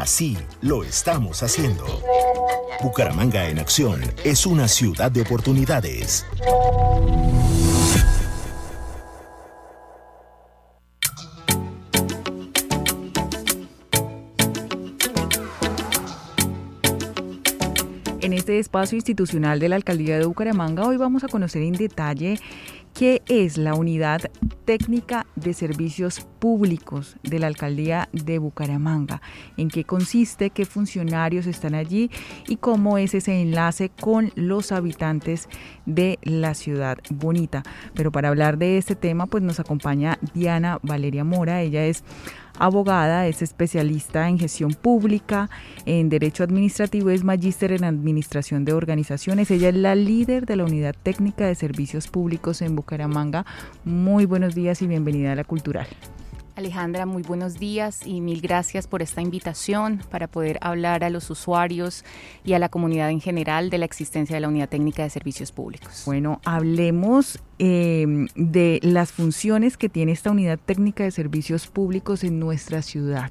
así lo estamos haciendo. Bucaramanga en acción es una ciudad de oportunidades. En este espacio institucional de la Alcaldía de Bucaramanga hoy vamos a conocer en detalle qué es la Unidad Técnica de Servicios Públicos de la Alcaldía de Bucaramanga, en qué consiste, qué funcionarios están allí y cómo es ese enlace con los habitantes de la ciudad bonita. Pero para hablar de este tema, pues nos acompaña Diana Valeria Mora, ella es abogada, es especialista en gestión pública, en derecho administrativo, es magíster en administración de organizaciones. Ella es la líder de la unidad técnica de servicios públicos en Bucaramanga. Muy buenos días y bienvenida a la Cultural. Alejandra, muy buenos días y mil gracias por esta invitación para poder hablar a los usuarios y a la comunidad en general de la existencia de la Unidad Técnica de Servicios Públicos. Bueno, hablemos eh, de las funciones que tiene esta Unidad Técnica de Servicios Públicos en nuestra ciudad.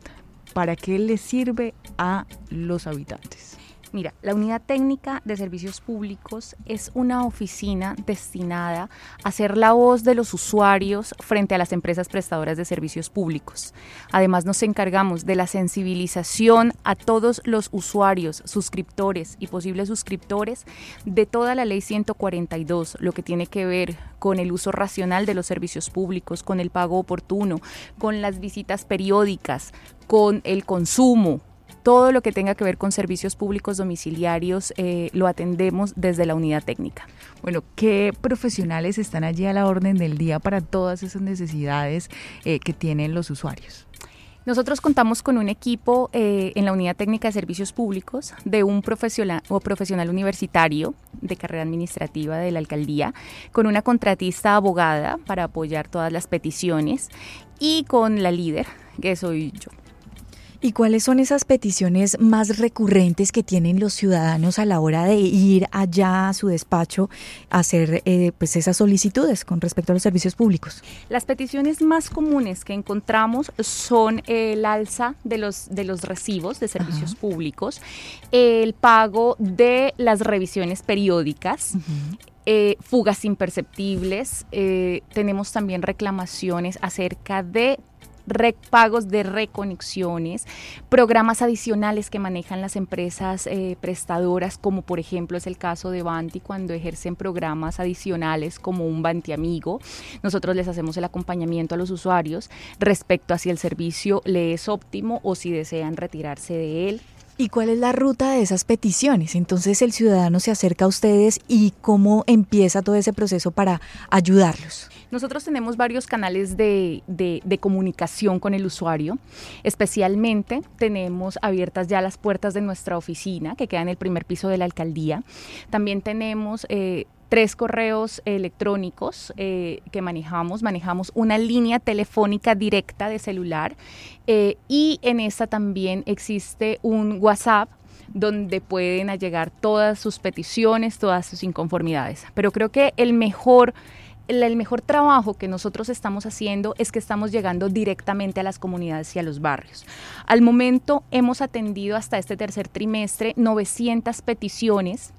¿Para qué le sirve a los habitantes? Mira, la Unidad Técnica de Servicios Públicos es una oficina destinada a ser la voz de los usuarios frente a las empresas prestadoras de servicios públicos. Además, nos encargamos de la sensibilización a todos los usuarios, suscriptores y posibles suscriptores de toda la Ley 142, lo que tiene que ver con el uso racional de los servicios públicos, con el pago oportuno, con las visitas periódicas, con el consumo, todo lo que tenga que ver con servicios públicos domiciliarios eh, lo atendemos desde la unidad técnica. Bueno, ¿qué profesionales están allí a la orden del día para todas esas necesidades eh, que tienen los usuarios? Nosotros contamos con un equipo eh, en la Unidad Técnica de Servicios Públicos de un profesional o profesional universitario de carrera administrativa de la alcaldía, con una contratista abogada para apoyar todas las peticiones y con la líder, que soy yo. ¿Y cuáles son esas peticiones más recurrentes que tienen los ciudadanos a la hora de ir allá a su despacho a hacer eh, pues esas solicitudes con respecto a los servicios públicos? Las peticiones más comunes que encontramos son el alza de los, de los recibos de servicios públicos, el pago de las revisiones periódicas. Eh, fugas imperceptibles, eh, tenemos también reclamaciones acerca de pagos de reconexiones, programas adicionales que manejan las empresas eh, prestadoras, como por ejemplo es el caso de Banti cuando ejercen programas adicionales como un Banti Amigo. Nosotros les hacemos el acompañamiento a los usuarios respecto a si el servicio le es óptimo o si desean retirarse de él. ¿Y cuál es la ruta de esas peticiones? Entonces el ciudadano se acerca a ustedes y cómo empieza todo ese proceso para ayudarlos. Nosotros tenemos varios canales de, comunicación con el usuario. Especialmente tenemos abiertas ya las puertas de nuestra oficina, que queda en el primer piso de la alcaldía. También tenemos... Eh, tres correos electrónicos eh, que manejamos. Manejamos una línea telefónica directa de celular eh, y en esta también existe un WhatsApp donde pueden llegar todas sus peticiones, todas sus inconformidades. Pero creo que el mejor el mejor trabajo que nosotros estamos haciendo es que estamos llegando directamente a las comunidades y a los barrios. Al momento hemos atendido hasta este tercer trimestre 900 peticiones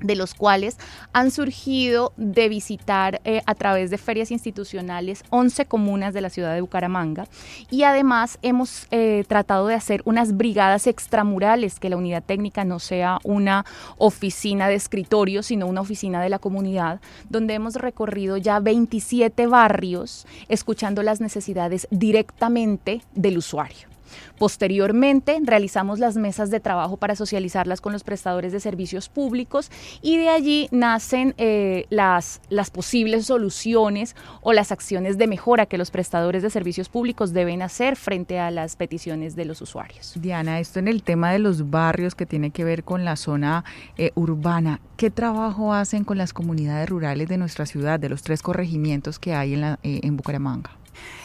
de los cuales han surgido de visitar eh, a través de ferias institucionales 11 comunas de la ciudad de Bucaramanga y además hemos eh, tratado de hacer unas brigadas extramurales, que la unidad técnica no sea una oficina de escritorio, sino una oficina de la comunidad, donde hemos recorrido ya 27 barrios escuchando las necesidades directamente del usuario. Posteriormente, realizamos las mesas de trabajo para socializarlas con los prestadores de servicios públicos y de allí nacen eh, las, posibles soluciones o las acciones de mejora que los prestadores de servicios públicos deben hacer frente a las peticiones de los usuarios. Diana, esto en el tema de los barrios que tiene que ver con la zona eh, urbana, ¿qué trabajo hacen con las comunidades rurales de nuestra ciudad, de los tres corregimientos que hay en, la, eh, en Bucaramanga?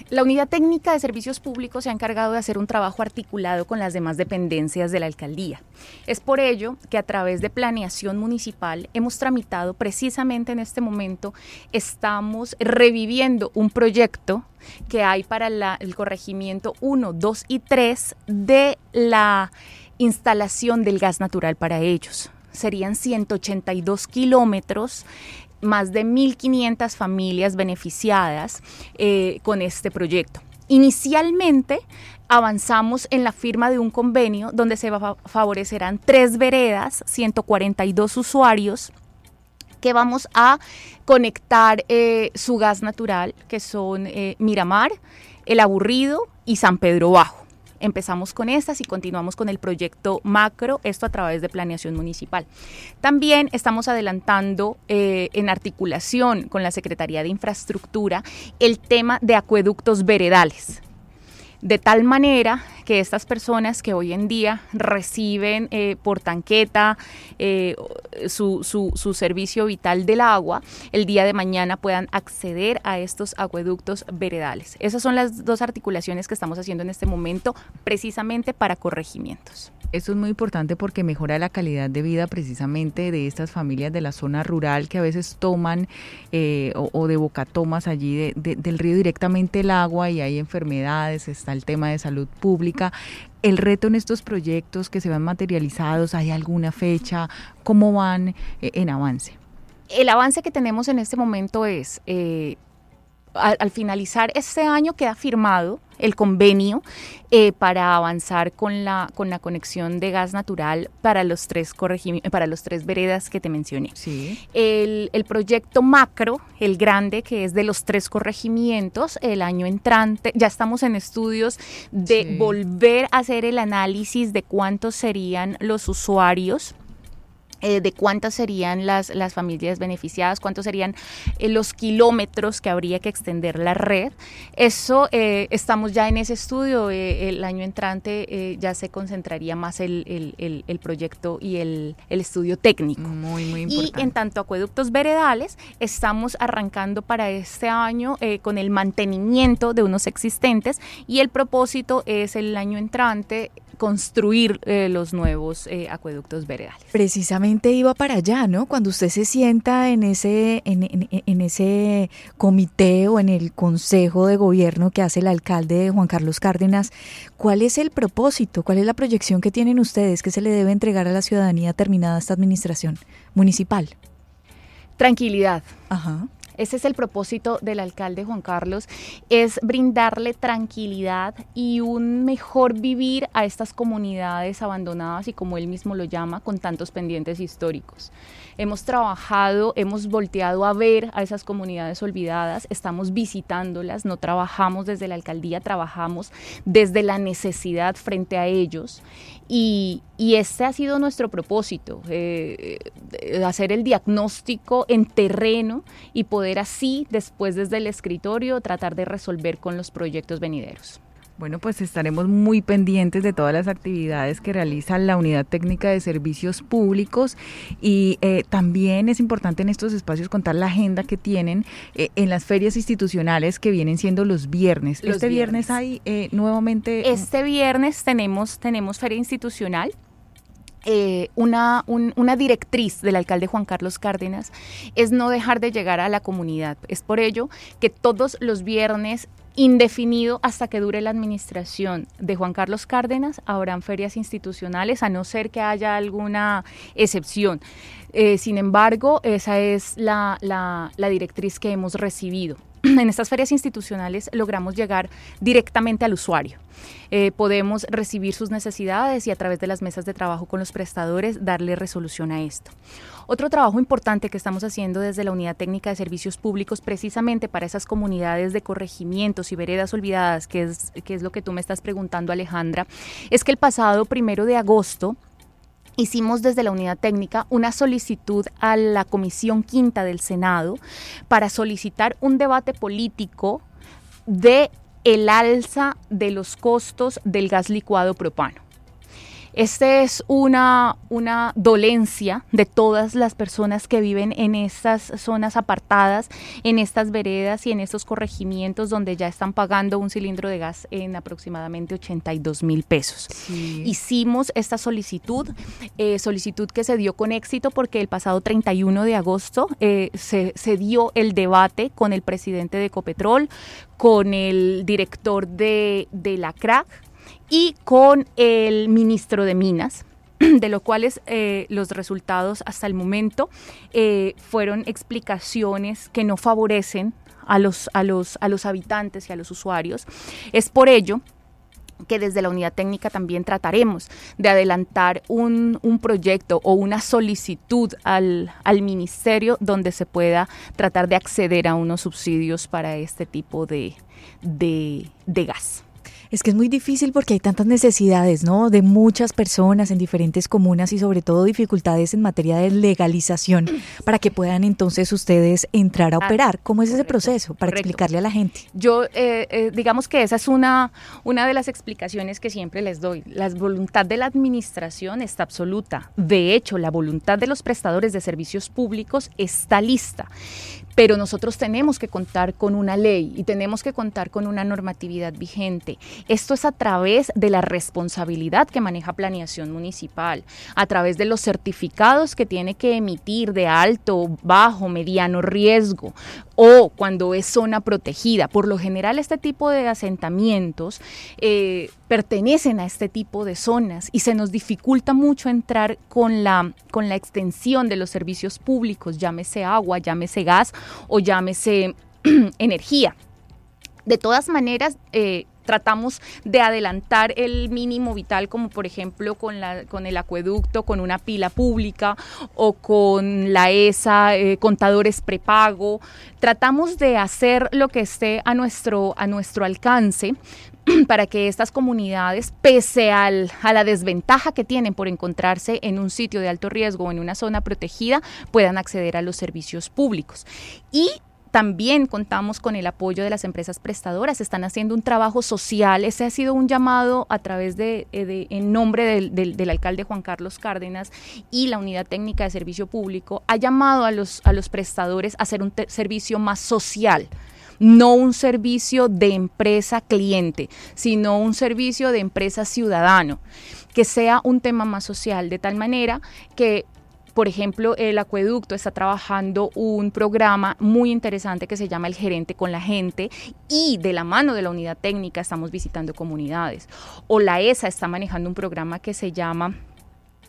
La Unidad Técnica de Servicios Públicos se ha encargado de hacer un trabajo articulado con las demás dependencias de la alcaldía. Es por ello que a través de planeación municipal hemos tramitado precisamente en este momento, estamos reviviendo un proyecto que hay para el corregimiento 1, 2 y 3 de la instalación del gas natural para ellos serían 182 kilómetros más de 1.500 familias beneficiadas eh, con este proyecto. Inicialmente avanzamos en la firma de un convenio donde se favorecerán tres veredas, 142 usuarios que vamos a conectar eh, su gas natural, que son eh, Miramar, El Aburrido y San Pedro Bajo. Empezamos con estas y continuamos con el proyecto macro, esto a través de planeación municipal. También estamos adelantando eh, en articulación con la Secretaría de Infraestructura el tema de acueductos veredales de tal manera que estas personas que hoy en día reciben eh, por tanqueta eh, su, su, servicio vital del agua, el día de mañana puedan acceder a estos acueductos veredales. Esas son las dos articulaciones que estamos haciendo en este momento precisamente para corregimientos. Esto es muy importante porque mejora la calidad de vida precisamente de estas familias de la zona rural que a veces toman eh, o, de boca tomas allí del río directamente el agua y hay enfermedades, está el tema de salud pública. El reto en estos proyectos que se van materializados, ¿hay alguna fecha? ¿Cómo van eh, en avance? El avance que tenemos en este momento es... Eh, al, finalizar este año queda firmado el convenio eh, para avanzar con la, con la conexión de gas natural para los tres para los tres veredas que te mencioné. Sí. El, proyecto macro, el grande, que es de los tres corregimientos, el año entrante, ya estamos en estudios de volver a hacer el análisis de cuántos serían los usuarios eh, de cuántas serían las, las familias beneficiadas, cuántos serían eh, los kilómetros que habría que extender la red. Eso eh, estamos ya en ese estudio. el año entrante ya se concentraría más el, el, el, proyecto y el, estudio técnico. Muy, muy importante. Y en tanto acueductos veredales, estamos arrancando para este año con el mantenimiento de unos existentes y el propósito es el año entrante construir eh, los nuevos eh, acueductos veredales. Precisamente iba para allá, ¿no? Cuando usted se sienta en ese, en, ese comité o en el consejo de gobierno que hace el alcalde Juan Carlos Cárdenas, ¿cuál es el propósito? ¿Cuál es la proyección que tienen ustedes que se le debe entregar a la ciudadanía terminada esta administración municipal? Tranquilidad. Ajá. Ese es el propósito del alcalde Juan Carlos, es brindarle tranquilidad y un mejor vivir a estas comunidades abandonadas y como él mismo lo llama, con tantos pendientes históricos. Hemos trabajado, hemos volteado a ver a esas comunidades olvidadas, estamos visitándolas, no trabajamos desde la alcaldía, trabajamos desde la necesidad frente a ellos y, este ha sido nuestro propósito, eh, eh, hacer el diagnóstico en terreno y poder así, después desde el escritorio, tratar de resolver con los proyectos venideros. Bueno, pues estaremos muy pendientes de todas las actividades que realiza la Unidad Técnica de Servicios Públicos y eh, también es importante en estos espacios contar la agenda que tienen eh, en las ferias institucionales que vienen siendo los viernes. este viernes, hay eh, nuevamente... Este viernes tenemos, tenemos feria institucional. Una, una, directriz del alcalde Juan Carlos Cárdenas es no dejar de llegar a la comunidad. Es por ello que todos los viernes indefinido hasta que dure la administración de Juan Carlos Cárdenas. Habrán ferias institucionales, a no ser que haya alguna excepción. Eh, sin embargo, esa es la, directriz que hemos recibido. En estas ferias institucionales logramos llegar directamente al usuario. Eh, podemos recibir sus necesidades y a través de las mesas de trabajo con los prestadores darle resolución a esto. Otro trabajo importante que estamos haciendo desde la Unidad Técnica de Servicios Públicos precisamente para esas comunidades de corregimientos y veredas olvidadas, es, que es lo que tú me estás preguntando Alejandra, es que el pasado primero de agosto hicimos desde la unidad técnica una solicitud a la Comisión Quinta del Senado para solicitar un debate político de el alza de los costos del gas licuado propano. Esta es una, una dolencia de todas las personas que viven en estas zonas apartadas, en estas veredas y en estos corregimientos donde ya están pagando un cilindro de gas en aproximadamente 82 mil pesos. Hicimos esta solicitud, eh, solicitud que se dio con éxito porque el pasado 31 de agosto eh, se, se dio el debate con el presidente de Ecopetrol, con el director de, de la CRAC, y con el ministro de Minas de lo cuales eh, los resultados hasta el momento eh, fueron explicaciones que no favorecen a los, a, los, a los habitantes y a los usuarios. Es por ello que desde la unidad técnica también trataremos de adelantar un, proyecto o una solicitud al, al, ministerio donde se pueda tratar de acceder a unos subsidios para este tipo de, de gas. Es que es muy difícil porque hay tantas necesidades, ¿no? De muchas personas en diferentes comunas y sobre todo dificultades en materia de legalización para que puedan entonces ustedes entrar a ah, operar. ¿Cómo es ese proceso? Para explicarle a la gente. Yo, eh, eh, digamos que esa es una, una de las explicaciones que siempre les doy. La voluntad de la administración está absoluta. De hecho, la voluntad de los prestadores de servicios públicos está lista pero nosotros tenemos que contar con una ley y tenemos que contar con una normatividad vigente. Esto es a través de la responsabilidad que maneja planeación municipal, a través de los certificados que tiene que emitir de alto, bajo, mediano riesgo o cuando es zona protegida. Por lo general este tipo de asentamientos eh, pertenecen a este tipo de zonas y se nos dificulta mucho entrar con la, con la extensión de los servicios públicos, llámese agua, llámese gas o llámese energía. De todas maneras, eh, tratamos de adelantar el mínimo vital, como por ejemplo con, la, con el acueducto, con una pila pública o con la ESA, eh, contadores prepago. Tratamos de hacer lo que esté a nuestro, a nuestro alcance para que estas comunidades, pese al, a la desventaja que tienen por encontrarse en un sitio de alto riesgo o en una zona protegida, puedan acceder a los servicios públicos. Y también contamos con el apoyo de las empresas prestadoras, están haciendo un trabajo social. Ese ha sido un llamado a través de, eh, en nombre del, del, alcalde Juan Carlos Cárdenas y la Unidad Técnica de Servicio Público, ha llamado a los, a los prestadores a hacer un servicio más social no un servicio de empresa cliente, sino un servicio de empresa ciudadano, que sea un tema más social, de tal manera que por ejemplo, el acueducto está trabajando un programa muy interesante que se llama El Gerente con la Gente y de la mano de la unidad técnica estamos visitando comunidades. O la ESA está manejando un programa que se llama...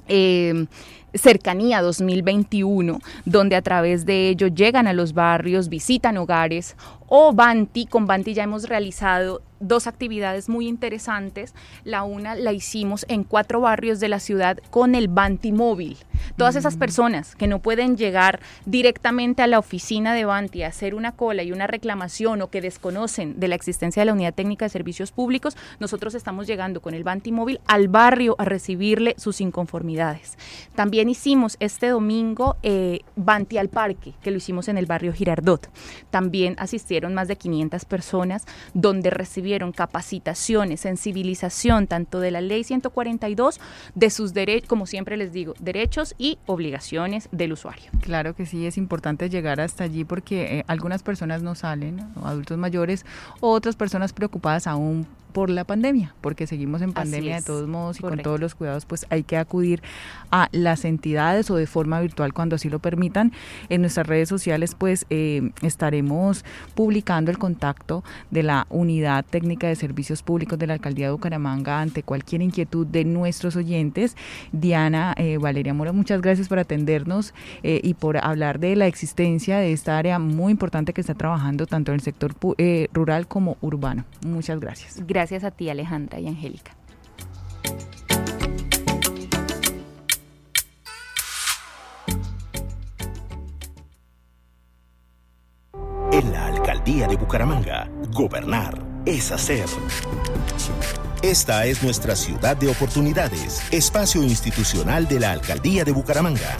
Eh, Cercanía 2021, donde a través de ello llegan a los barrios, visitan hogares o Banti, con Banti ya hemos realizado dos actividades muy interesantes. La una la hicimos en cuatro barrios de la ciudad con el Banti móvil. Todas esas mm. personas que no pueden llegar directamente a la oficina de Banti a hacer una cola y una reclamación o que desconocen de la existencia de la Unidad Técnica de Servicios Públicos, nosotros estamos llegando con el Banti móvil al barrio a recibirle sus inconformidades. También hicimos este domingo eh, Banti al Parque, que lo hicimos en el barrio Girardot. También asistieron más de 500 personas donde recibieron capacitaciones, sensibilización tanto de la ley 142, de sus derechos, como siempre les digo, derechos y obligaciones del usuario. Claro que sí, es importante llegar hasta allí porque eh, algunas personas no salen, adultos mayores, o otras personas preocupadas aún por la pandemia, porque seguimos en pandemia de todos modos y con todos los cuidados, pues hay que acudir a las entidades o de forma virtual cuando así lo permitan. En nuestras redes sociales, pues eh, estaremos publicando el contacto de la Unidad Técnica de Servicios Públicos de la Alcaldía de Bucaramanga ante cualquier inquietud de nuestros oyentes. Diana eh, Valeria Mora, muchas gracias por atendernos eh, y por hablar de la existencia de esta área muy importante que está trabajando tanto en el sector rural como urbano. Muchas gracias. Gracias a ti, Alejandra y Angélica. En la alcaldía de Bucaramanga, gobernar es hacer. Esta es nuestra ciudad de oportunidades, espacio institucional de la alcaldía de Bucaramanga.